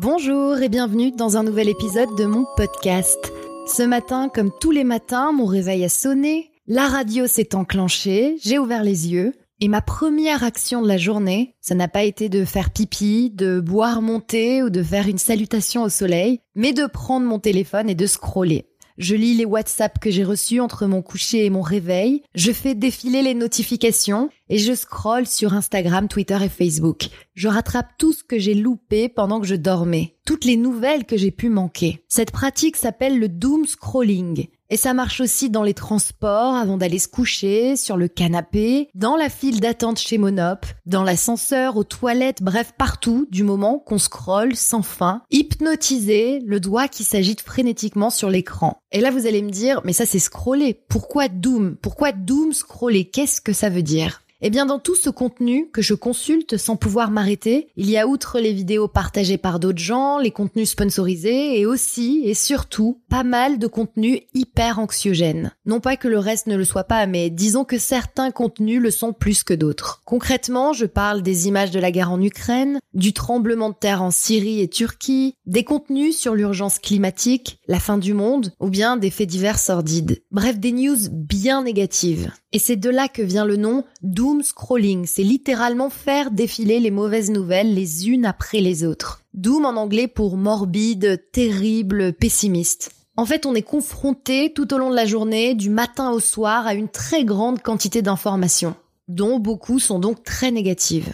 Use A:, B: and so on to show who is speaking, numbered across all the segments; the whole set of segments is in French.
A: Bonjour et bienvenue dans un nouvel épisode de mon podcast. Ce matin, comme tous les matins, mon réveil a sonné, la radio s'est enclenchée, j'ai ouvert les yeux, et ma première action de la journée, ça n'a pas été de faire pipi, de boire mon thé ou de faire une salutation au soleil, mais de prendre mon téléphone et de scroller. Je lis les WhatsApp que j'ai reçus entre mon coucher et mon réveil, je fais défiler les notifications et je scrolle sur Instagram, Twitter et Facebook. Je rattrape tout ce que j'ai loupé pendant que je dormais, toutes les nouvelles que j'ai pu manquer. Cette pratique s'appelle le doom scrolling. Et ça marche aussi dans les transports avant d'aller se coucher, sur le canapé, dans la file d'attente chez Monop, dans l'ascenseur, aux toilettes, bref partout, du moment qu'on scrolle sans fin, hypnotisé, le doigt qui s'agite frénétiquement sur l'écran. Et là vous allez me dire, mais ça c'est scroller. Pourquoi doom? Pourquoi doom scroller? Qu'est-ce que ça veut dire? Eh bien, dans tout ce contenu que je consulte sans pouvoir m'arrêter, il y a outre les vidéos partagées par d'autres gens, les contenus sponsorisés et aussi et surtout pas mal de contenus hyper anxiogènes. Non pas que le reste ne le soit pas, mais disons que certains contenus le sont plus que d'autres. Concrètement, je parle des images de la guerre en Ukraine, du tremblement de terre en Syrie et Turquie, des contenus sur l'urgence climatique, la fin du monde ou bien des faits divers sordides. Bref, des news bien négatives. Et c'est de là que vient le nom doom scrolling. C'est littéralement faire défiler les mauvaises nouvelles les unes après les autres. Doom en anglais pour morbide, terrible, pessimiste. En fait, on est confronté tout au long de la journée, du matin au soir, à une très grande quantité d'informations, dont beaucoup sont donc très négatives.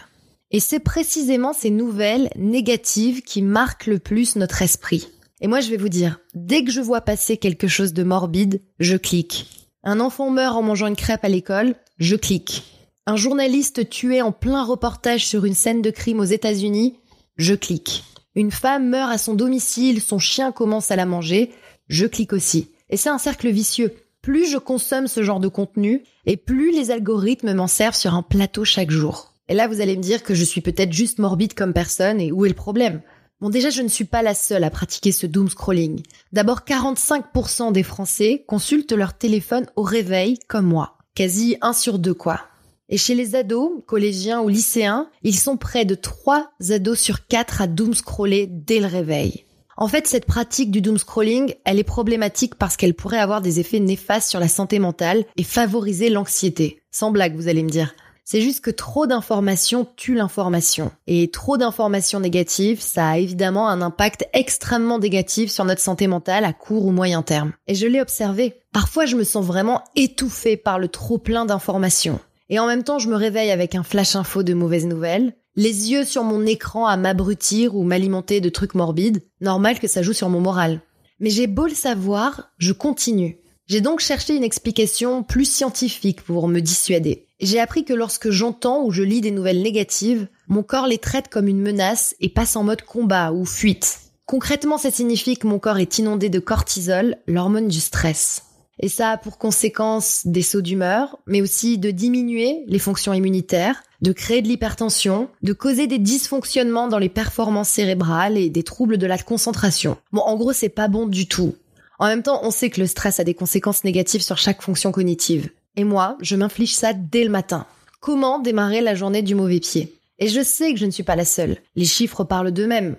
A: Et c'est précisément ces nouvelles négatives qui marquent le plus notre esprit. Et moi, je vais vous dire, dès que je vois passer quelque chose de morbide, je clique. Un enfant meurt en mangeant une crêpe à l'école, je clique. Un journaliste tué en plein reportage sur une scène de crime aux États-Unis, je clique. Une femme meurt à son domicile, son chien commence à la manger, je clique aussi. Et c'est un cercle vicieux. Plus je consomme ce genre de contenu, et plus les algorithmes m'en servent sur un plateau chaque jour. Et là, vous allez me dire que je suis peut-être juste morbide comme personne, et où est le problème? Bon, déjà, je ne suis pas la seule à pratiquer ce doom scrolling. D'abord, 45% des Français consultent leur téléphone au réveil, comme moi. Quasi un sur deux, quoi. Et chez les ados, collégiens ou lycéens, ils sont près de 3 ados sur 4 à doom scroller dès le réveil. En fait, cette pratique du doom scrolling, elle est problématique parce qu'elle pourrait avoir des effets néfastes sur la santé mentale et favoriser l'anxiété. Sans blague, vous allez me dire. C'est juste que trop d'informations tue l'information. Et trop d'informations négatives, ça a évidemment un impact extrêmement négatif sur notre santé mentale à court ou moyen terme. Et je l'ai observé. Parfois, je me sens vraiment étouffée par le trop plein d'informations. Et en même temps, je me réveille avec un flash info de mauvaises nouvelles, les yeux sur mon écran à m'abrutir ou m'alimenter de trucs morbides. Normal que ça joue sur mon moral. Mais j'ai beau le savoir, je continue. J'ai donc cherché une explication plus scientifique pour me dissuader. J'ai appris que lorsque j'entends ou je lis des nouvelles négatives, mon corps les traite comme une menace et passe en mode combat ou fuite. Concrètement, ça signifie que mon corps est inondé de cortisol, l'hormone du stress. Et ça a pour conséquence des sauts d'humeur, mais aussi de diminuer les fonctions immunitaires, de créer de l'hypertension, de causer des dysfonctionnements dans les performances cérébrales et des troubles de la concentration. Bon, en gros, c'est pas bon du tout. En même temps, on sait que le stress a des conséquences négatives sur chaque fonction cognitive. Et moi, je m'inflige ça dès le matin. Comment démarrer la journée du mauvais pied? Et je sais que je ne suis pas la seule. Les chiffres parlent d'eux-mêmes.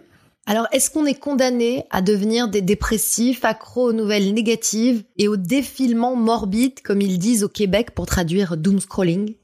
A: Alors, est-ce qu'on est condamné à devenir des dépressifs, accros aux nouvelles négatives et au défilement morbide, comme ils disent au Québec pour traduire doom scrolling?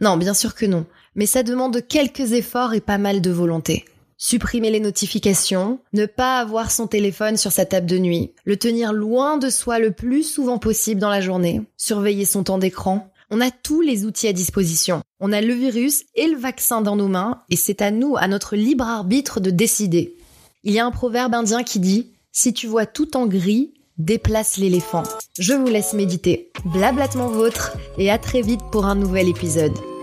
A: Non, bien sûr que non. Mais ça demande quelques efforts et pas mal de volonté supprimer les notifications, ne pas avoir son téléphone sur sa table de nuit, le tenir loin de soi le plus souvent possible dans la journée, surveiller son temps d'écran. On a tous les outils à disposition. On a le virus et le vaccin dans nos mains et c'est à nous, à notre libre arbitre de décider. Il y a un proverbe indien qui dit Si tu vois tout en gris, déplace l'éléphant. Je vous laisse méditer. Blablatement vôtre et à très vite pour un nouvel épisode.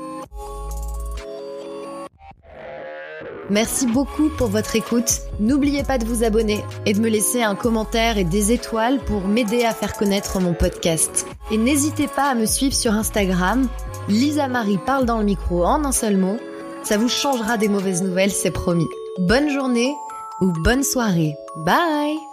A: Merci beaucoup pour votre écoute. N'oubliez pas de vous abonner et de me laisser un commentaire et des étoiles pour m'aider à faire connaître mon podcast. Et n'hésitez pas à me suivre sur Instagram. Lisa Marie parle dans le micro en un seul mot. Ça vous changera des mauvaises nouvelles, c'est promis. Bonne journée ou bonne soirée. Bye